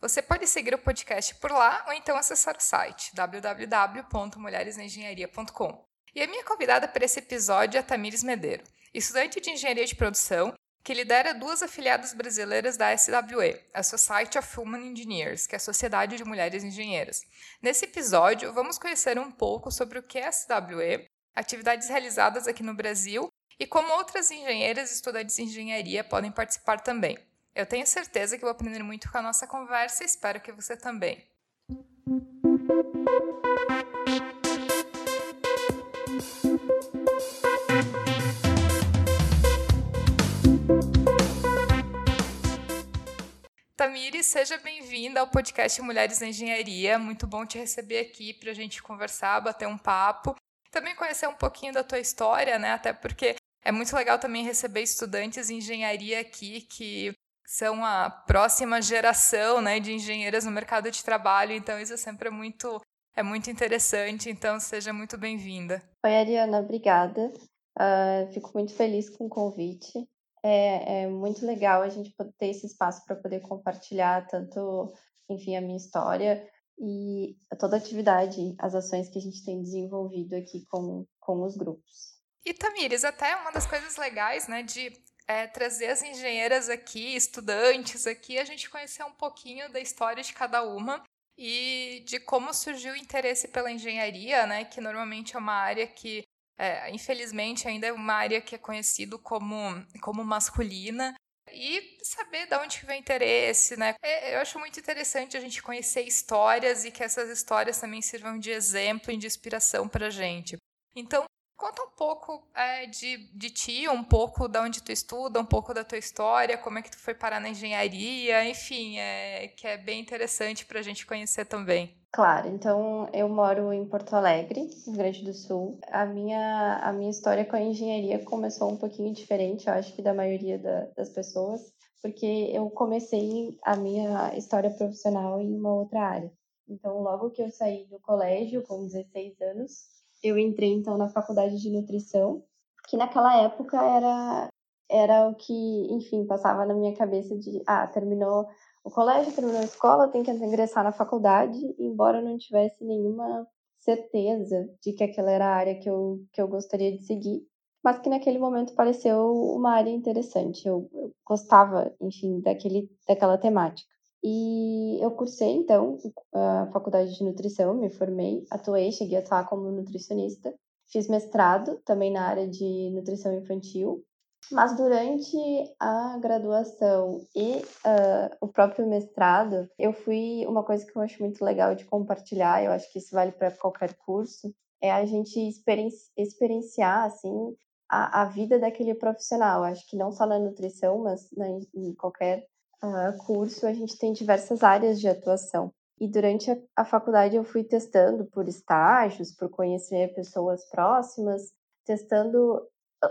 Você pode seguir o podcast por lá ou então acessar o site www.mulheresnaengenharia.com. E a minha convidada para esse episódio é Tamires Medeiro, estudante de engenharia de produção que lidera duas afiliadas brasileiras da SWE, a Society of Women Engineers, que é a Sociedade de Mulheres Engenheiras. Nesse episódio, vamos conhecer um pouco sobre o que é a SWE, atividades realizadas aqui no Brasil e como outras engenheiras e estudantes de engenharia podem participar também. Eu tenho certeza que vou aprender muito com a nossa conversa e espero que você também. Tamires, seja bem-vinda ao podcast Mulheres na Engenharia. Muito bom te receber aqui para a gente conversar, bater um papo. Também conhecer um pouquinho da tua história, né? Até porque é muito legal também receber estudantes de engenharia aqui que são a próxima geração né, de engenheiras no mercado de trabalho, então isso é sempre muito, é muito interessante, então seja muito bem-vinda. Oi, Ariana, obrigada. Uh, fico muito feliz com o convite. É, é muito legal a gente ter esse espaço para poder compartilhar tanto, enfim, a minha história e toda a atividade, as ações que a gente tem desenvolvido aqui com, com os grupos. E Tamires, até uma das coisas legais, né, de é, trazer as engenheiras aqui, estudantes aqui, a gente conhecer um pouquinho da história de cada uma e de como surgiu o interesse pela engenharia, né? Que normalmente é uma área que, é, infelizmente, ainda é uma área que é conhecido como, como masculina. E saber de onde vem o interesse, né? É, eu acho muito interessante a gente conhecer histórias e que essas histórias também sirvam de exemplo e de inspiração para a gente. Então, Conta um pouco é, de, de ti, um pouco da onde tu estuda, um pouco da tua história, como é que tu foi parar na engenharia, enfim, é, que é bem interessante para a gente conhecer também. Claro, então eu moro em Porto Alegre, Rio Grande do Sul. A minha, a minha história com a engenharia começou um pouquinho diferente, eu acho que da maioria da, das pessoas, porque eu comecei a minha história profissional em uma outra área. Então, logo que eu saí do colégio, com 16 anos, eu entrei então na faculdade de nutrição, que naquela época era era o que, enfim, passava na minha cabeça de, ah, terminou o colégio, terminou a escola, tem que ingressar na faculdade, embora eu não tivesse nenhuma certeza de que aquela era a área que eu, que eu gostaria de seguir, mas que naquele momento pareceu uma área interessante. Eu, eu gostava, enfim, daquele, daquela temática. E eu cursei, então, a faculdade de nutrição, me formei, atuei, cheguei a atuar como nutricionista. Fiz mestrado também na área de nutrição infantil. Mas durante a graduação e uh, o próprio mestrado, eu fui. Uma coisa que eu acho muito legal de compartilhar, eu acho que isso vale para qualquer curso, é a gente experienci experienciar, assim, a, a vida daquele profissional. Acho que não só na nutrição, mas na, em qualquer uh, curso, a gente tem diversas áreas de atuação. E durante a, a faculdade eu fui testando por estágios, por conhecer pessoas próximas, testando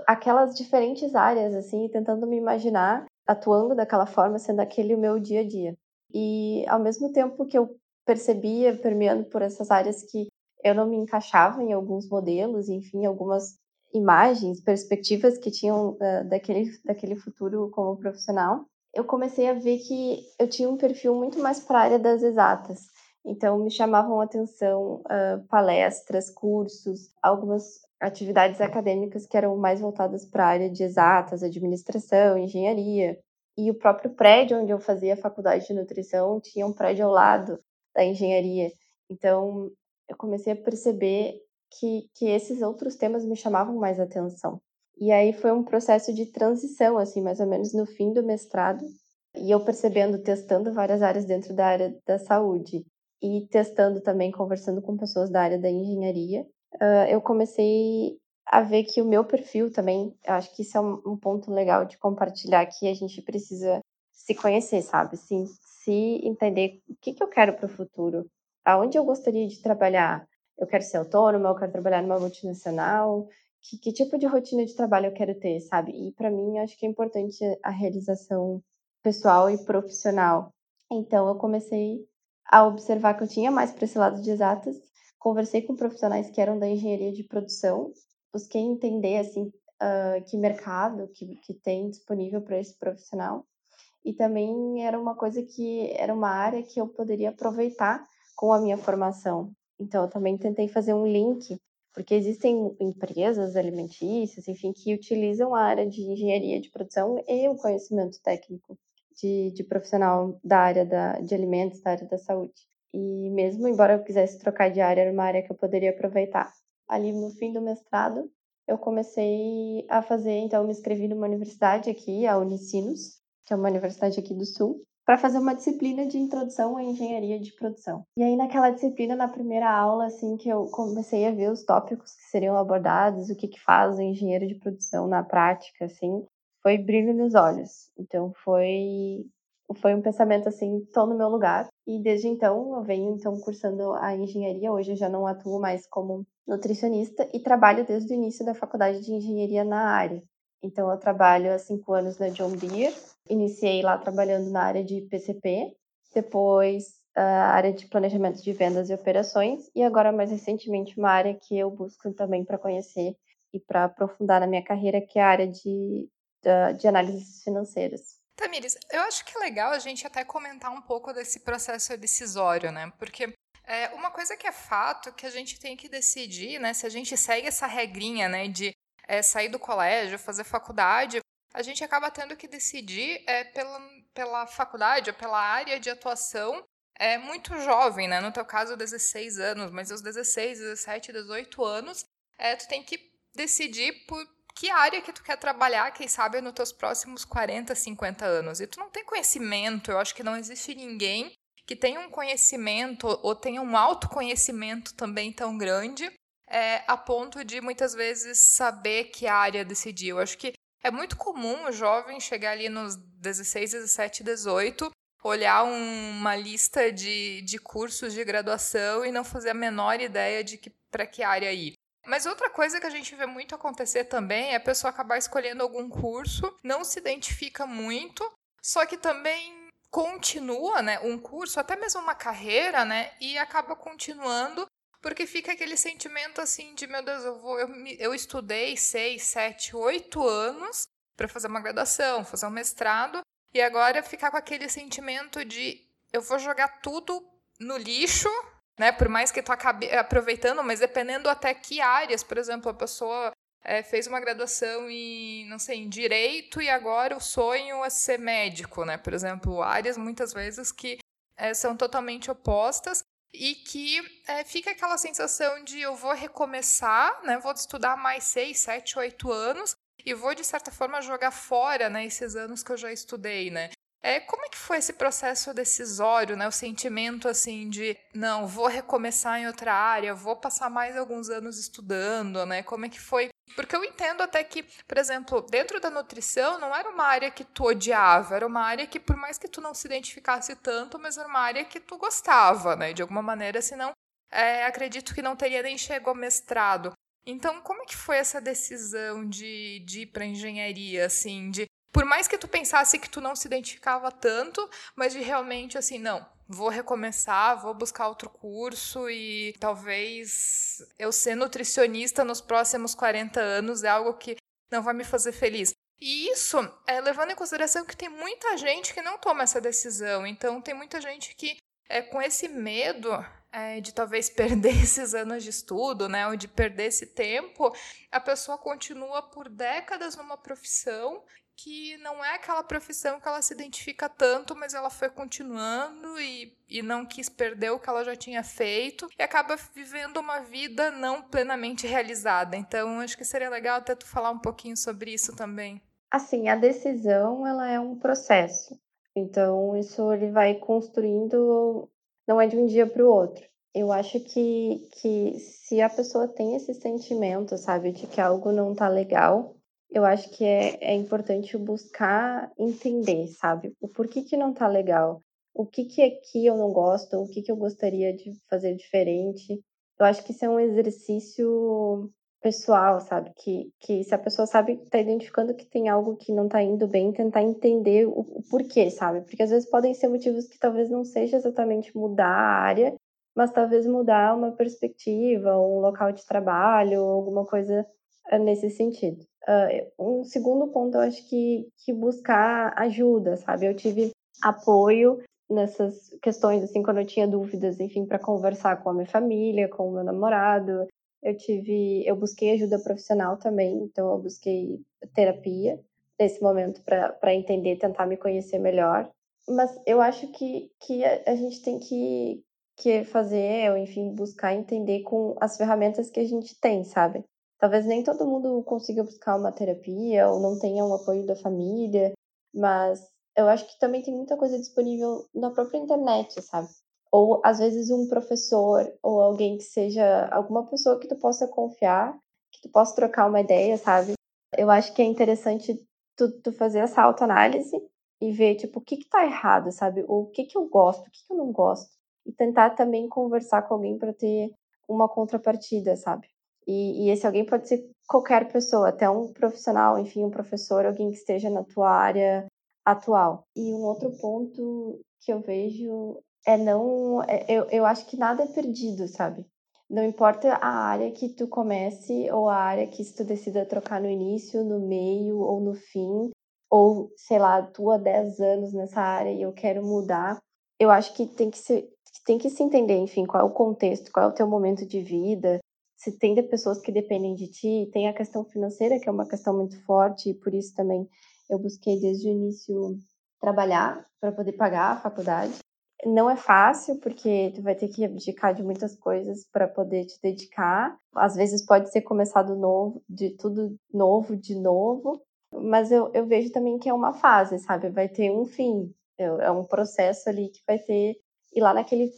aquelas diferentes áreas, assim, tentando me imaginar atuando daquela forma, sendo aquele o meu dia a dia. E ao mesmo tempo que eu percebia, permeando por essas áreas, que eu não me encaixava em alguns modelos, enfim, algumas imagens, perspectivas que tinham uh, daquele, daquele futuro como profissional, eu comecei a ver que eu tinha um perfil muito mais para a área das exatas. Então, me chamavam atenção uh, palestras, cursos, algumas atividades acadêmicas que eram mais voltadas para a área de exatas, administração, engenharia. E o próprio prédio onde eu fazia a faculdade de nutrição tinha um prédio ao lado da engenharia. Então, eu comecei a perceber que, que esses outros temas me chamavam mais atenção. E aí foi um processo de transição, assim, mais ou menos no fim do mestrado, e eu percebendo, testando várias áreas dentro da área da saúde e testando também, conversando com pessoas da área da engenharia, uh, eu comecei a ver que o meu perfil também, acho que isso é um, um ponto legal de compartilhar, que a gente precisa se conhecer, sabe? Sim, se entender o que, que eu quero para o futuro, aonde eu gostaria de trabalhar, eu quero ser autônoma, eu quero trabalhar numa multinacional, que, que tipo de rotina de trabalho eu quero ter, sabe? E para mim, acho que é importante a realização pessoal e profissional. Então, eu comecei a observar que eu tinha mais para esse lado de exatas, conversei com profissionais que eram da engenharia de produção, busquei entender, assim, uh, que mercado que, que tem disponível para esse profissional. E também era uma coisa que era uma área que eu poderia aproveitar com a minha formação. Então, eu também tentei fazer um link, porque existem empresas alimentícias, enfim, que utilizam a área de engenharia de produção e o conhecimento técnico de, de profissional da área da, de alimentos, da área da saúde. E mesmo embora eu quisesse trocar de área, era uma área que eu poderia aproveitar. Ali no fim do mestrado, eu comecei a fazer, então me inscrevi numa universidade aqui, a Unicinos, que é uma universidade aqui do Sul, para fazer uma disciplina de introdução à engenharia de produção. E aí naquela disciplina, na primeira aula, assim, que eu comecei a ver os tópicos que seriam abordados, o que que faz o engenheiro de produção na prática, assim, foi brilho nos olhos. Então foi foi um pensamento assim, tô no meu lugar. E desde então eu venho então cursando a engenharia. Hoje eu já não atuo mais como nutricionista e trabalho desde o início da faculdade de engenharia na área. Então eu trabalho há cinco anos na John Deere. Iniciei lá trabalhando na área de PCP, depois a área de planejamento de vendas e operações e agora mais recentemente uma área que eu busco também para conhecer e para aprofundar na minha carreira, que é a área de, de análises financeiras. Tamires, eu acho que é legal a gente até comentar um pouco desse processo decisório, né? Porque é, uma coisa que é fato que a gente tem que decidir, né? Se a gente segue essa regrinha, né, de é, sair do colégio, fazer faculdade, a gente acaba tendo que decidir é, pela, pela faculdade ou pela área de atuação é muito jovem, né? No teu caso, 16 anos, mas aos 16, 17, 18 anos, é, tu tem que decidir por que área que tu quer trabalhar, quem sabe, nos teus próximos 40, 50 anos. E tu não tem conhecimento, eu acho que não existe ninguém que tenha um conhecimento ou tenha um autoconhecimento também tão grande é, a ponto de muitas vezes saber que área decidir. Eu acho que é muito comum o jovem chegar ali nos 16, 17, 18, olhar um, uma lista de, de cursos de graduação e não fazer a menor ideia de que para que área ir. Mas outra coisa que a gente vê muito acontecer também é a pessoa acabar escolhendo algum curso, não se identifica muito, só que também continua, né, um curso, até mesmo uma carreira, né, e acaba continuando porque fica aquele sentimento assim de meu Deus, eu vou, eu, eu estudei seis, sete, oito anos para fazer uma graduação, fazer um mestrado e agora ficar com aquele sentimento de eu vou jogar tudo no lixo né? Por mais que tu acabe aproveitando, mas dependendo até que áreas, por exemplo, a pessoa é, fez uma graduação em, não sei, em direito e agora o sonho é ser médico, né? Por exemplo, áreas muitas vezes que é, são totalmente opostas e que é, fica aquela sensação de eu vou recomeçar, né? Vou estudar mais seis, sete, oito anos e vou de certa forma jogar fora, né? Esses anos que eu já estudei, né? É, como é que foi esse processo decisório, né? O sentimento assim de não, vou recomeçar em outra área, vou passar mais alguns anos estudando, né? Como é que foi? Porque eu entendo até que, por exemplo, dentro da nutrição não era uma área que tu odiava, era uma área que, por mais que tu não se identificasse tanto, mas era uma área que tu gostava, né? De alguma maneira, senão é, acredito que não teria nem chegado ao mestrado. Então, como é que foi essa decisão de, de ir para engenharia, assim, de por mais que tu pensasse que tu não se identificava tanto, mas de realmente assim, não, vou recomeçar, vou buscar outro curso e talvez eu ser nutricionista nos próximos 40 anos é algo que não vai me fazer feliz. E isso é levando em consideração que tem muita gente que não toma essa decisão. Então, tem muita gente que, é, com esse medo é, de talvez perder esses anos de estudo, né, ou de perder esse tempo, a pessoa continua por décadas numa profissão que não é aquela profissão que ela se identifica tanto, mas ela foi continuando e, e não quis perder o que ela já tinha feito e acaba vivendo uma vida não plenamente realizada. Então, acho que seria legal até tu falar um pouquinho sobre isso também. Assim, a decisão, ela é um processo. Então, isso ele vai construindo, não é de um dia para o outro. Eu acho que, que se a pessoa tem esse sentimento, sabe, de que algo não tá legal, eu acho que é, é importante buscar entender, sabe? O porquê que não tá legal. O que que aqui eu não gosto, o que que eu gostaria de fazer diferente. Eu acho que isso é um exercício pessoal, sabe? Que, que se a pessoa sabe, tá identificando que tem algo que não tá indo bem, tentar entender o, o porquê, sabe? Porque às vezes podem ser motivos que talvez não seja exatamente mudar a área, mas talvez mudar uma perspectiva, um local de trabalho, alguma coisa eh, nesse sentido. Uh, um segundo ponto, eu acho que, que buscar ajuda, sabe? Eu tive apoio nessas questões, assim, quando eu tinha dúvidas, enfim, para conversar com a minha família, com o meu namorado, eu tive, eu busquei ajuda profissional também, então eu busquei terapia nesse momento para entender, tentar me conhecer melhor. Mas eu acho que, que a, a gente tem que, que fazer, ou enfim, buscar entender com as ferramentas que a gente tem, sabe? Talvez nem todo mundo consiga buscar uma terapia ou não tenha um apoio da família, mas eu acho que também tem muita coisa disponível na própria internet, sabe? ou às vezes um professor ou alguém que seja alguma pessoa que tu possa confiar, que tu possa trocar uma ideia, sabe? Eu acho que é interessante tu, tu fazer essa autoanálise e ver, tipo, o que que tá errado, sabe? O que que eu gosto, o que que eu não gosto. E tentar também conversar com alguém para ter uma contrapartida, sabe? E, e, esse alguém pode ser qualquer pessoa, até um profissional, enfim, um professor, alguém que esteja na tua área atual. E um outro ponto que eu vejo é não. É, eu, eu acho que nada é perdido, sabe? Não importa a área que tu comece ou a área que tu decida trocar no início, no meio ou no fim, ou sei lá, tu há 10 anos nessa área e eu quero mudar. Eu acho que tem que se, tem que se entender, enfim, qual é o contexto, qual é o teu momento de vida, se tem de pessoas que dependem de ti, tem a questão financeira, que é uma questão muito forte, e por isso também eu busquei desde o início trabalhar para poder pagar a faculdade. Não é fácil, porque tu vai ter que abdicar de muitas coisas para poder te dedicar. Às vezes pode ser começado novo, de tudo novo, de novo. Mas eu, eu vejo também que é uma fase, sabe? Vai ter um fim. É um processo ali que vai ter. E lá naquele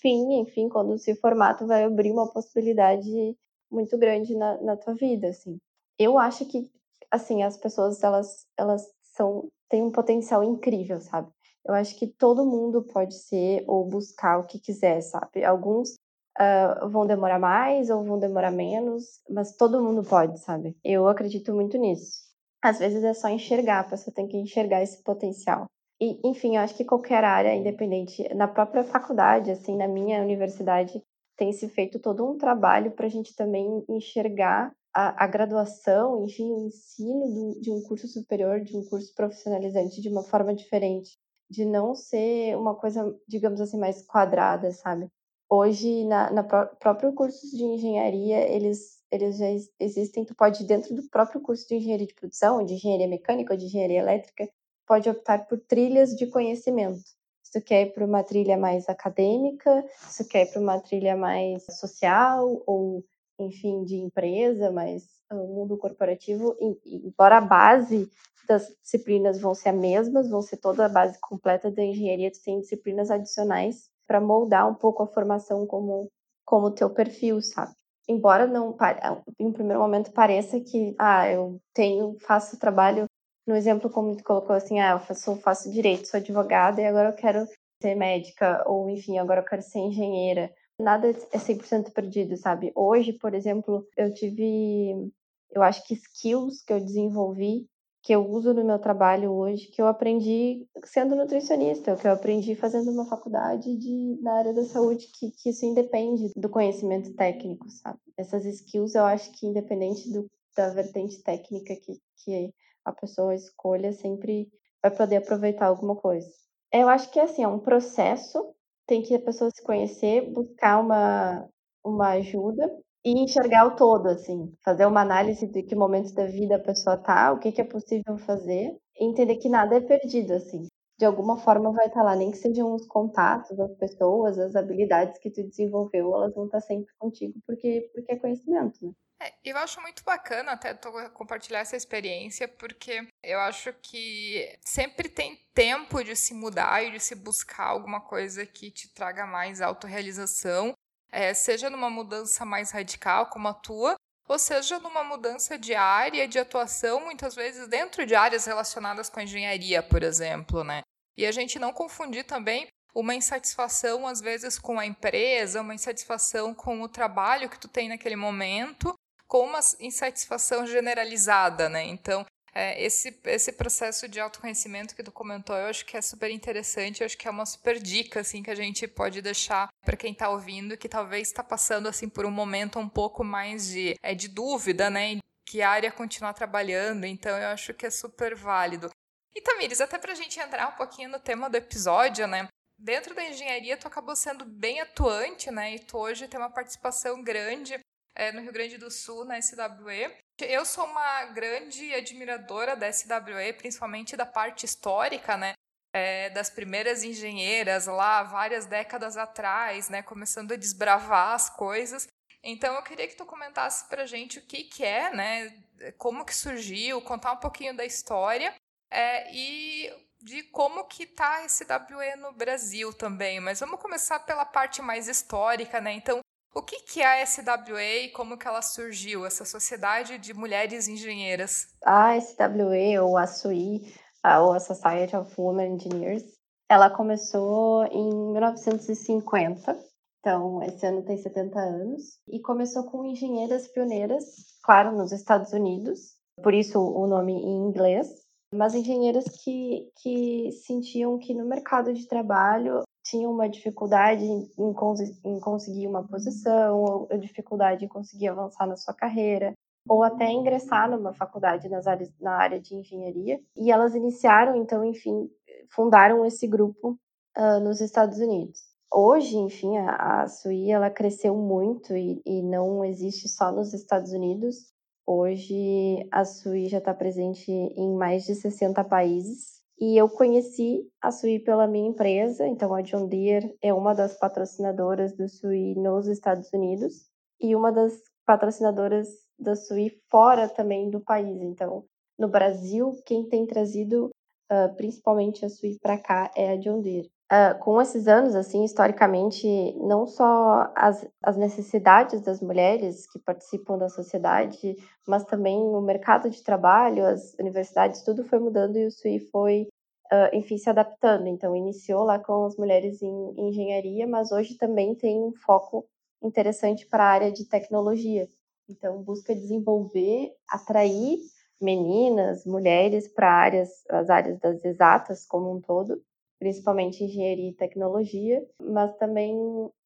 fim, enfim, quando se formar, tu vai abrir uma possibilidade muito grande na, na tua vida, assim. Eu acho que, assim, as pessoas, elas, elas são, têm um potencial incrível, sabe? eu acho que todo mundo pode ser ou buscar o que quiser, sabe? Alguns uh, vão demorar mais ou vão demorar menos, mas todo mundo pode, sabe? Eu acredito muito nisso. Às vezes é só enxergar, a pessoa tem que enxergar esse potencial. E, enfim, eu acho que qualquer área, independente, na própria faculdade, assim, na minha universidade, tem se feito todo um trabalho para a gente também enxergar a, a, graduação, enfim, o ensino do, de um curso superior, de um curso profissionalizante de uma forma diferente de não ser uma coisa, digamos assim, mais quadrada, sabe? Hoje, na, na pró próprio curso de engenharia, eles, eles já existem, tu pode, dentro do próprio curso de engenharia de produção, de engenharia mecânica de engenharia elétrica, pode optar por trilhas de conhecimento. Se tu quer ir para uma trilha mais acadêmica, se tu quer ir para uma trilha mais social ou, enfim, de empresa, mais o ah, mundo corporativo, embora a base das disciplinas vão ser as mesmas, vão ser toda a base completa da engenharia, tu tem disciplinas adicionais para moldar um pouco a formação como como teu perfil, sabe? Embora não em primeiro momento pareça que ah, eu tenho, faço trabalho no exemplo como tu colocou assim, ah, eu faço, faço direito, sou advogada e agora eu quero ser médica ou enfim, agora eu quero ser engenheira. Nada é 100% perdido, sabe? Hoje, por exemplo, eu tive eu acho que skills que eu desenvolvi que eu uso no meu trabalho hoje, que eu aprendi sendo nutricionista, que eu aprendi fazendo uma faculdade de, na área da saúde, que, que isso independe do conhecimento técnico, sabe? Essas skills eu acho que independente do, da vertente técnica que, que a pessoa escolha, sempre vai poder aproveitar alguma coisa. Eu acho que assim, é um processo, tem que a pessoa se conhecer, buscar uma, uma ajuda e enxergar o todo, assim, fazer uma análise de que momento da vida a pessoa tá, o que, que é possível fazer, e entender que nada é perdido, assim. De alguma forma vai estar tá lá, nem que sejam os contatos, as pessoas, as habilidades que tu desenvolveu, elas vão estar tá sempre contigo, porque, porque é conhecimento, né? É, eu acho muito bacana até compartilhar essa experiência, porque eu acho que sempre tem tempo de se mudar e de se buscar alguma coisa que te traga mais autorrealização é, seja numa mudança mais radical como a tua, ou seja numa mudança de área de atuação, muitas vezes dentro de áreas relacionadas com a engenharia, por exemplo, né? E a gente não confundir também uma insatisfação às vezes com a empresa, uma insatisfação com o trabalho que tu tem naquele momento, com uma insatisfação generalizada, né? Então, é, esse, esse processo de autoconhecimento que tu comentou, eu acho que é super interessante, eu acho que é uma super dica, assim, que a gente pode deixar para quem está ouvindo, que talvez está passando, assim, por um momento um pouco mais de, é, de dúvida, né? Que área continuar trabalhando, então eu acho que é super válido. E Tamires, até para a gente entrar um pouquinho no tema do episódio, né? Dentro da engenharia, tu acabou sendo bem atuante, né? E tu hoje tem uma participação grande é, no Rio Grande do Sul, na SWE. Eu sou uma grande admiradora da SWE, principalmente da parte histórica, né? É, das primeiras engenheiras lá, várias décadas atrás, né? Começando a desbravar as coisas. Então, eu queria que tu comentasse pra gente o que que é, né? Como que surgiu, contar um pouquinho da história é, e de como que tá a SWE no Brasil também. Mas vamos começar pela parte mais histórica, né? Então, o que, é a SWA e como que ela surgiu, essa sociedade de mulheres engenheiras? A SWA, ou a SUI, ou a Society of Women Engineers, ela começou em 1950, então esse ano tem 70 anos, e começou com engenheiras pioneiras, claro, nos Estados Unidos, por isso o nome em inglês, mas engenheiras que, que sentiam que no mercado de trabalho tinham uma dificuldade em, em, conseguir uma posição, ou dificuldade em conseguir avançar na sua carreira, ou até ingressar numa faculdade nas áreas, na área de engenharia. E elas iniciaram, então, enfim, fundaram esse grupo uh, nos Estados Unidos. Hoje, enfim, a, a SUI ela cresceu muito e, e não existe só nos Estados Unidos. Hoje, a SUI já está presente em mais de 60 países e eu conheci a Sui pela minha empresa, então a John Deere é uma das patrocinadoras do Sui nos Estados Unidos e uma das patrocinadoras da Sui fora também do país. Então, no Brasil, quem tem trazido uh, principalmente a Sui para cá é a John Deere. Uh, com esses anos, assim, historicamente, não só as, as necessidades das mulheres que participam da sociedade, mas também o mercado de trabalho, as universidades, tudo foi mudando e o SUI foi, uh, enfim, se adaptando. Então, iniciou lá com as mulheres em, em engenharia, mas hoje também tem um foco interessante para a área de tecnologia. Então, busca desenvolver, atrair meninas, mulheres para áreas, as áreas das exatas como um todo, principalmente engenharia e tecnologia, mas também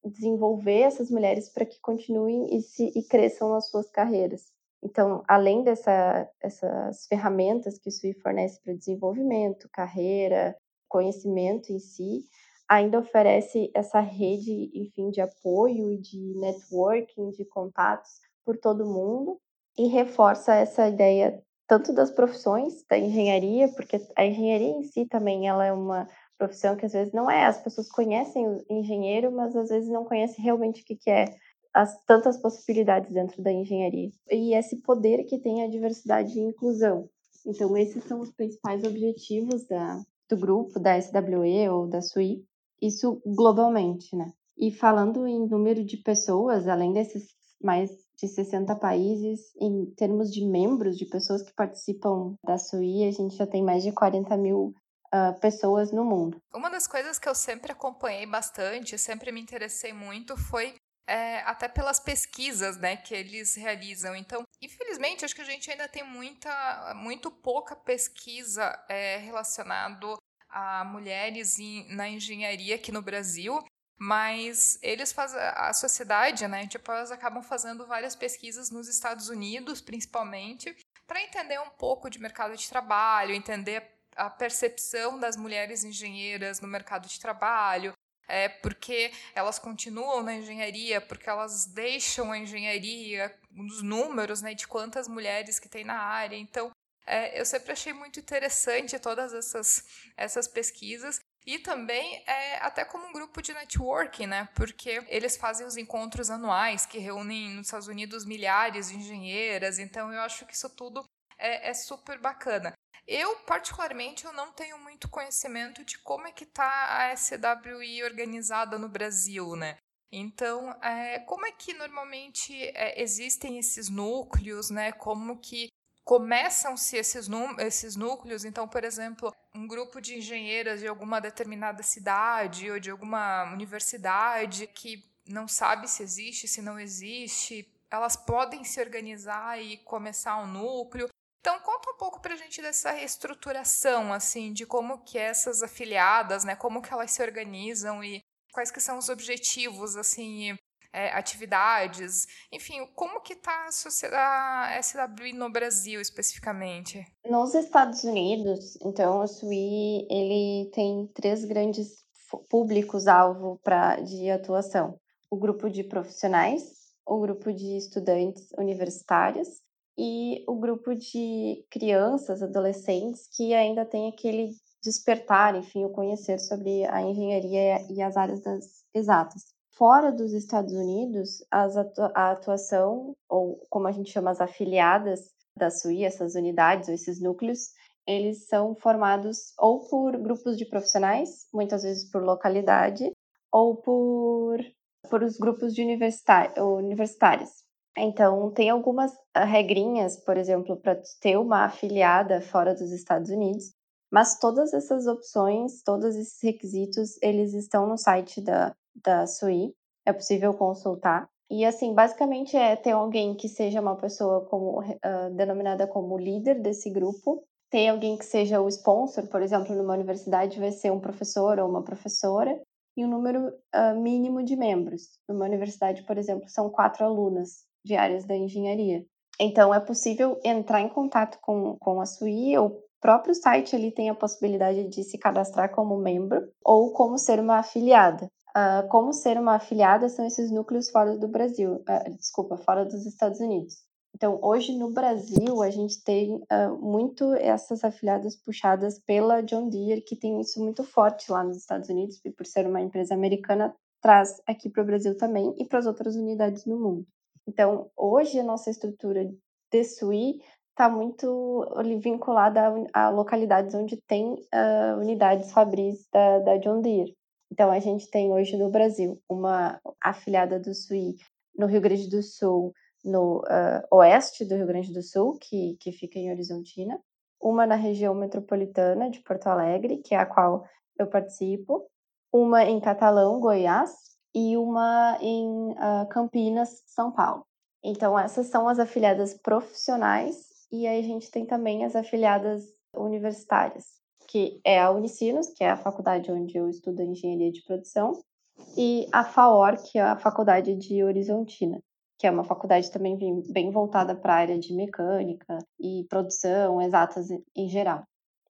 desenvolver essas mulheres para que continuem e, se, e cresçam nas suas carreiras. Então, além dessas ferramentas que o SUI fornece para desenvolvimento, carreira, conhecimento em si, ainda oferece essa rede, enfim, de apoio de networking, de contatos por todo mundo e reforça essa ideia tanto das profissões da engenharia, porque a engenharia em si também ela é uma profissão que às vezes não é. As pessoas conhecem o engenheiro, mas às vezes não conhecem realmente o que, que é as tantas possibilidades dentro da engenharia. E esse poder que tem a diversidade e inclusão. Então, esses são os principais objetivos da, do grupo, da SWE ou da SUI, isso globalmente, né? E falando em número de pessoas, além desses mais de 60 países, em termos de membros, de pessoas que participam da SUI, a gente já tem mais de 40 mil uh, pessoas no mundo. Uma das coisas que eu sempre acompanhei bastante, sempre me interessei muito, foi é, até pelas pesquisas né, que eles realizam. Então, infelizmente, acho que a gente ainda tem muita, muito pouca pesquisa é, relacionado a mulheres em, na engenharia aqui no Brasil. Mas eles fazem, a sociedade, né, tipo, elas acabam fazendo várias pesquisas nos Estados Unidos, principalmente, para entender um pouco de mercado de trabalho, entender a percepção das mulheres engenheiras no mercado de trabalho, é porque elas continuam na engenharia, porque elas deixam a engenharia, os números né, de quantas mulheres que tem na área. Então, é, eu sempre achei muito interessante todas essas, essas pesquisas. E também é, até como um grupo de networking, né? Porque eles fazem os encontros anuais que reúnem nos Estados Unidos milhares de engenheiras. Então eu acho que isso tudo é, é super bacana. Eu, particularmente, eu não tenho muito conhecimento de como é que está a SWI organizada no Brasil, né? Então, é, como é que normalmente é, existem esses núcleos, né? Como que começam-se esses, esses núcleos. Então, por exemplo, um grupo de engenheiras de alguma determinada cidade ou de alguma universidade que não sabe se existe, se não existe, elas podem se organizar e começar um núcleo. Então, conta um pouco para a gente dessa reestruturação, assim, de como que essas afiliadas, né, como que elas se organizam e quais que são os objetivos, assim, é, atividades, enfim, como que está a SWI no Brasil especificamente? Nos Estados Unidos, então, o SWI, ele tem três grandes públicos-alvo de atuação. O grupo de profissionais, o grupo de estudantes universitários e o grupo de crianças, adolescentes que ainda tem aquele despertar, enfim, o conhecer sobre a engenharia e as áreas das exatas. Fora dos Estados Unidos, atu a atuação, ou como a gente chama as afiliadas da SUI, essas unidades ou esses núcleos, eles são formados ou por grupos de profissionais, muitas vezes por localidade, ou por, por os grupos de universitários. Então, tem algumas ah, regrinhas, por exemplo, para ter uma afiliada fora dos Estados Unidos, mas todas essas opções, todos esses requisitos, eles estão no site da, da SUI, é possível consultar. E assim, basicamente é ter alguém que seja uma pessoa como uh, denominada como líder desse grupo, ter alguém que seja o sponsor, por exemplo, numa universidade vai ser um professor ou uma professora, e um número uh, mínimo de membros. Numa universidade, por exemplo, são quatro alunas de áreas da engenharia. Então, é possível entrar em contato com, com a SUI ou próprio site ali tem a possibilidade de se cadastrar como membro ou como ser uma afiliada. Uh, como ser uma afiliada são esses núcleos fora do Brasil, uh, desculpa, fora dos Estados Unidos. Então, hoje no Brasil, a gente tem uh, muito essas afiliadas puxadas pela John Deere, que tem isso muito forte lá nos Estados Unidos, e por ser uma empresa americana, traz aqui para o Brasil também e para as outras unidades no mundo. Então, hoje a nossa estrutura de SUI está muito vinculada a, localidades onde tem uh, unidades fabris da, da, John Deere. Então, a gente tem hoje no Brasil uma afiliada do SUI no Rio Grande do Sul, no uh, oeste do Rio Grande do Sul, que, que fica em Horizontina, uma na região metropolitana de Porto Alegre, que é a qual eu participo, uma em Catalão, Goiás, e uma em uh, Campinas, São Paulo. Então, essas são as afiliadas profissionais e aí a gente tem também as afiliadas universitárias, que é a Unicinos, que é a faculdade onde eu estudo engenharia de produção, e a FAOR, que é a faculdade de Horizontina, que é uma faculdade também bem voltada para a área de mecânica e produção, exatas em geral.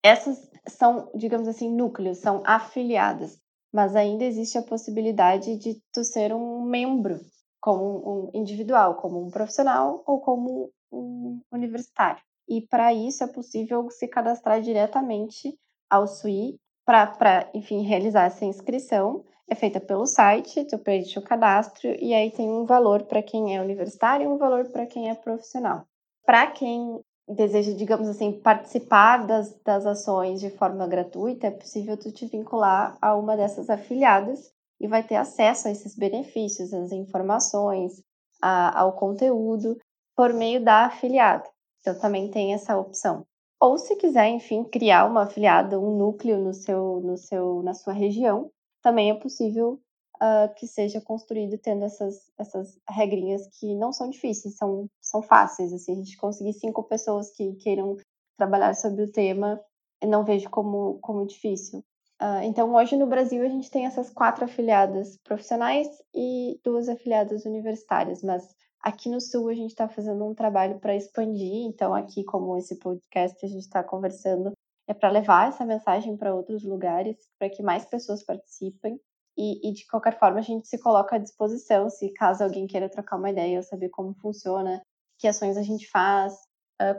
Essas são, digamos assim, núcleos, são afiliadas, mas ainda existe a possibilidade de tu ser um membro, como um individual, como um profissional ou como um universitário. E para isso é possível se cadastrar diretamente ao SUI para, enfim, realizar essa inscrição. É feita pelo site, tu preenche o cadastro e aí tem um valor para quem é universitário e um valor para quem é profissional. Para quem deseja, digamos assim, participar das, das ações de forma gratuita, é possível tu te vincular a uma dessas afiliadas e vai ter acesso a esses benefícios, às informações, a, ao conteúdo por meio da afiliada. Então também tem essa opção. Ou se quiser, enfim, criar uma afiliada, um núcleo no seu, no seu, na sua região, também é possível uh, que seja construído tendo essas, essas regrinhas que não são difíceis, são, são fáceis. Assim, a gente conseguir cinco pessoas que queiram trabalhar sobre o tema, não vejo como, como difícil. Uh, então, hoje no Brasil, a gente tem essas quatro afiliadas profissionais e duas afiliadas universitárias, mas Aqui no Sul, a gente está fazendo um trabalho para expandir, então, aqui, como esse podcast a gente está conversando, é para levar essa mensagem para outros lugares, para que mais pessoas participem. E, e, de qualquer forma, a gente se coloca à disposição, se caso alguém queira trocar uma ideia ou saber como funciona, que ações a gente faz,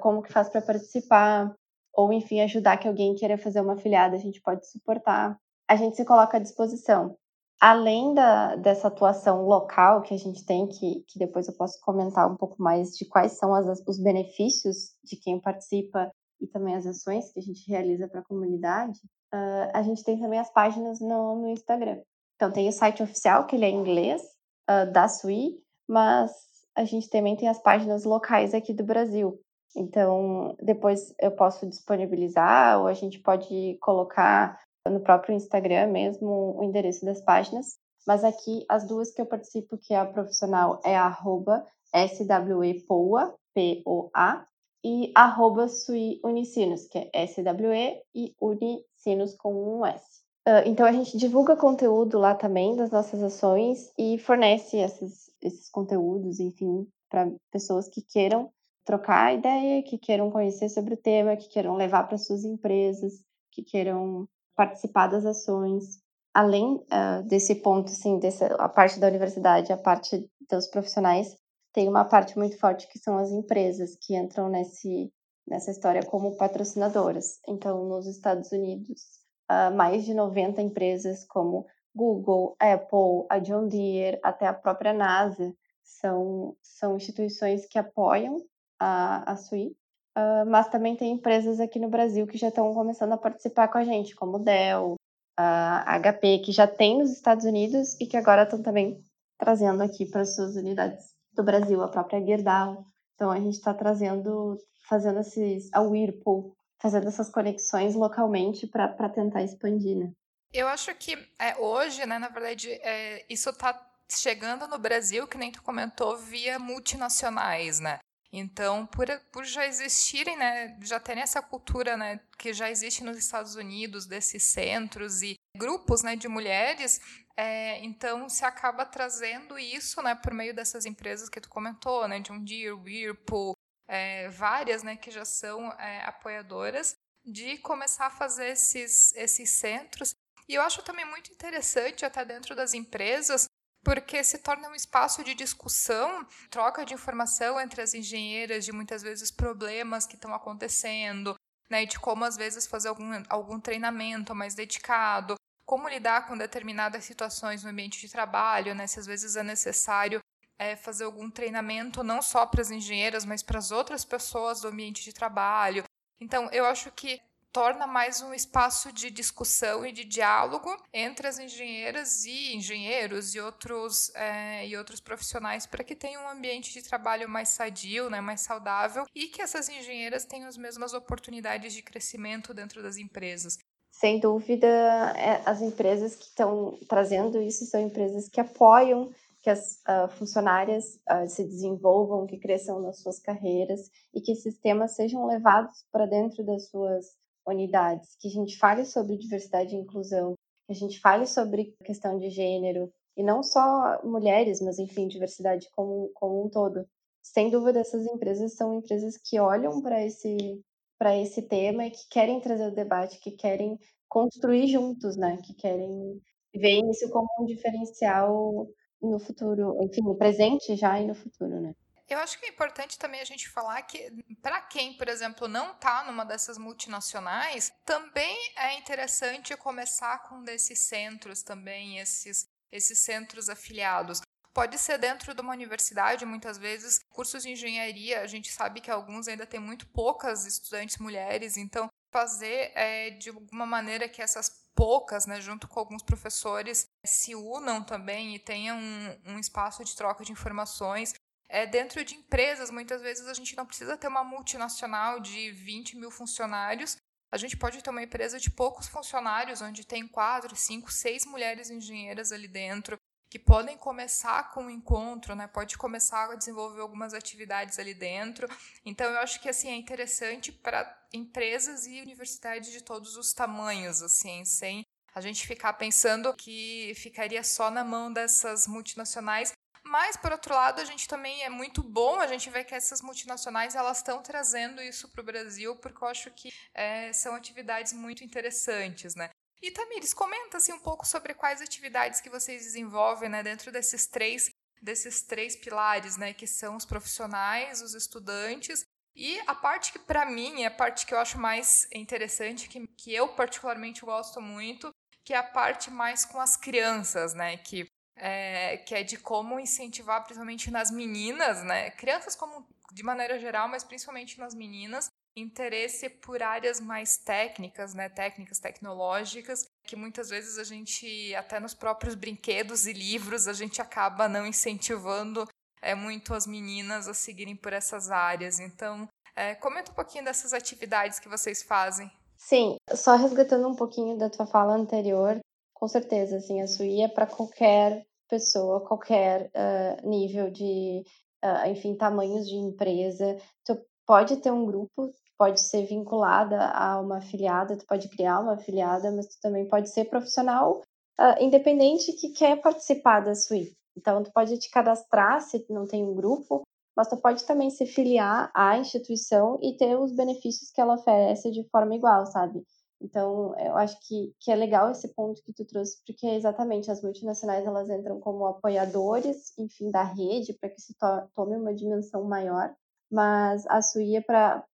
como que faz para participar, ou enfim, ajudar que alguém queira fazer uma afiliada, a gente pode suportar. A gente se coloca à disposição além da, dessa atuação local que a gente tem, que, que depois eu posso comentar um pouco mais de quais são as, os benefícios de quem participa e também as ações que a gente realiza para a comunidade, uh, a gente tem também as páginas no, no, Instagram. Então, tem o site oficial, que ele é em inglês, uh, da SUI, mas a gente também tem as páginas locais aqui do Brasil. Então, depois eu posso disponibilizar ou a gente pode colocar no próprio Instagram mesmo o endereço das páginas. Mas aqui, as duas que eu participo, que é a profissional, é arroba SWEPOA, P-O-A, e arroba que é S-W-E e Unicinos com um S. Uh, então a gente divulga conteúdo lá também das nossas ações e fornece esses, esses conteúdos, enfim, para pessoas que queiram trocar ideia, que queiram conhecer sobre o tema, que queiram levar para suas empresas, que queiram participar das ações. Além uh, desse ponto, sim, dessa, a parte da universidade, a parte dos profissionais, tem uma parte muito forte que são as empresas que entram nesse, nessa história como patrocinadoras. Então, nos Estados Unidos, uh, mais de 90 empresas como Google, Apple, a John Deere, até a própria NASA, são, são instituições que apoiam a, a SUI, uh, mas também tem empresas aqui no Brasil que já estão começando a participar com a gente, como Dell, a HP, que já tem nos Estados Unidos e que agora estão também trazendo aqui para suas unidades do Brasil, a própria Gerdau. Então a gente está trazendo, fazendo esses, a Whirlpool, fazendo essas conexões localmente para tentar expandir, né? Eu acho que é, hoje, né, na verdade, é, isso está chegando no Brasil, que nem tu comentou, via multinacionais, né? Então, por, por já existirem, né, já terem essa cultura, né, que já existe nos Estados Unidos, desses centros e grupos, né, de mulheres, é, então, se acaba trazendo isso, né, por meio dessas empresas que tu comentou, né, John Deere, Whirlpool, é, várias, né, que já são é, apoiadoras, de começar a fazer esses, esses centros. E eu acho também muito interessante, até dentro das empresas, porque se torna um espaço de discussão, troca de informação entre as engenheiras de muitas vezes problemas que estão acontecendo, né, de como às vezes fazer algum, algum treinamento mais dedicado, como lidar com determinadas situações no ambiente de trabalho, né? Se às vezes é necessário é, fazer algum treinamento não só para as engenheiras, mas para as outras pessoas do ambiente de trabalho. Então, eu acho que torna mais um espaço de discussão e de diálogo entre as engenheiras e engenheiros e outros, é, e outros profissionais para que tenham um ambiente de trabalho mais sadio, né, mais saudável e que essas engenheiras tenham as mesmas oportunidades de crescimento dentro das empresas. Sem dúvida, é, as empresas que estão trazendo isso são empresas que apoiam que as uh, funcionárias uh, se desenvolvam, que cresçam nas suas carreiras e que esses temas sejam levados para dentro das suas unidades, que a gente fale sobre diversidade e inclusão, que a gente fale sobre questão de gênero, e não só mulheres, mas enfim, diversidade como, como um todo. Sem dúvida, essas empresas são empresas que olham para esse para esse tema e que querem trazer o debate, que querem construir juntos, né? Que querem ver isso como um diferencial no futuro, enfim, no presente já e no futuro, né? Eu acho que é importante também a gente falar que, para quem, por exemplo, não está numa dessas multinacionais, também é interessante começar com um desses centros também, esses, esses centros afiliados. Pode ser dentro de uma universidade, muitas vezes, cursos de engenharia, a gente sabe que alguns ainda têm muito poucas estudantes mulheres, então fazer é, de alguma maneira que essas poucas, né, junto com alguns professores, se unam também e tenham um, um espaço de troca de informações. É, dentro de empresas, muitas vezes a gente não precisa ter uma multinacional de 20 mil funcionários. A gente pode ter uma empresa de poucos funcionários, onde tem quatro, cinco, seis mulheres engenheiras ali dentro, que podem começar com o encontro, né? Pode começar a desenvolver algumas atividades ali dentro. Então eu acho que assim é interessante para empresas e universidades de todos os tamanhos, assim, sem a gente ficar pensando que ficaria só na mão dessas multinacionais. Mas, por outro lado, a gente também é muito bom a gente ver que essas multinacionais elas estão trazendo isso para o Brasil, porque eu acho que é, são atividades muito interessantes, né? E Tamires, comenta assim um pouco sobre quais atividades que vocês desenvolvem, né, dentro desses três desses três pilares, né, que são os profissionais, os estudantes e a parte que para mim é a parte que eu acho mais interessante, que, que eu particularmente gosto muito, que é a parte mais com as crianças, né, que é, que é de como incentivar principalmente nas meninas, né, crianças como de maneira geral, mas principalmente nas meninas, interesse por áreas mais técnicas, né, técnicas tecnológicas, que muitas vezes a gente, até nos próprios brinquedos e livros, a gente acaba não incentivando é, muito as meninas a seguirem por essas áreas. Então, É, comenta um pouquinho dessas atividades que vocês fazem. Sim, só resgatando um pouquinho da tua fala anterior, com certeza, assim, a SUI é para qualquer pessoa, qualquer uh, nível de, uh, enfim, tamanhos de empresa. Tu pode ter um grupo, pode ser vinculada a uma afiliada, tu pode criar uma afiliada, mas tu também pode ser profissional uh, independente que quer participar da SUI. Então, tu pode te cadastrar se não tem um grupo, mas tu pode também se filiar à instituição e ter os benefícios que ela oferece de forma igual, sabe? Então, eu acho que, que é legal esse ponto que tu trouxe, porque exatamente as multinacionais elas entram como apoiadores, enfim, da rede, para que se to tome uma dimensão maior, mas a SUI é para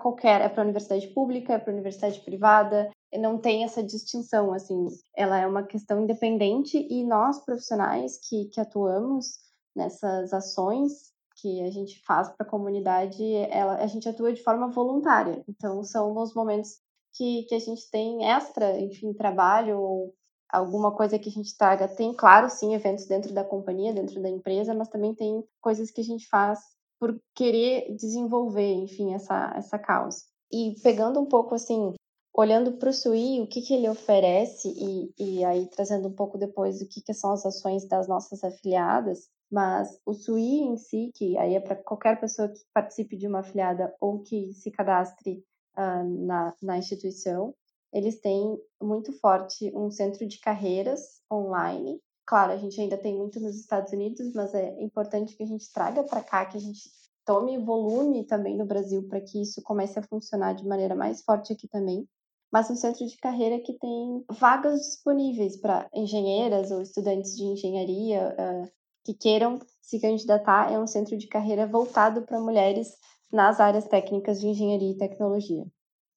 qualquer, é para universidade pública, é para universidade privada, não tem essa distinção, assim, ela é uma questão independente e nós, profissionais que, que atuamos nessas ações, que a gente faz para a comunidade, ela, a gente atua de forma voluntária. Então, são nos momentos que, que a gente tem extra, enfim, trabalho ou alguma coisa que a gente traga. Tem, claro, sim, eventos dentro da companhia, dentro da empresa, mas também tem coisas que a gente faz por querer desenvolver, enfim, essa, essa causa. E pegando um pouco, assim, olhando para o SUI, o que, que ele oferece, e, e aí trazendo um pouco depois o que, que são as ações das nossas afiliadas, mas o SUI em si, que aí é para qualquer pessoa que participe de uma afiliada ou que se cadastre uh, na, na instituição, eles têm muito forte um centro de carreiras online. Claro, a gente ainda tem muito nos Estados Unidos, mas é importante que a gente traga para cá, que a gente tome volume também no Brasil para que isso comece a funcionar de maneira mais forte aqui também. Mas um centro de carreira que tem vagas disponíveis para engenheiras ou estudantes de engenharia, uh, que queiram se candidatar é um centro de carreira voltado para mulheres nas áreas técnicas de engenharia e tecnologia.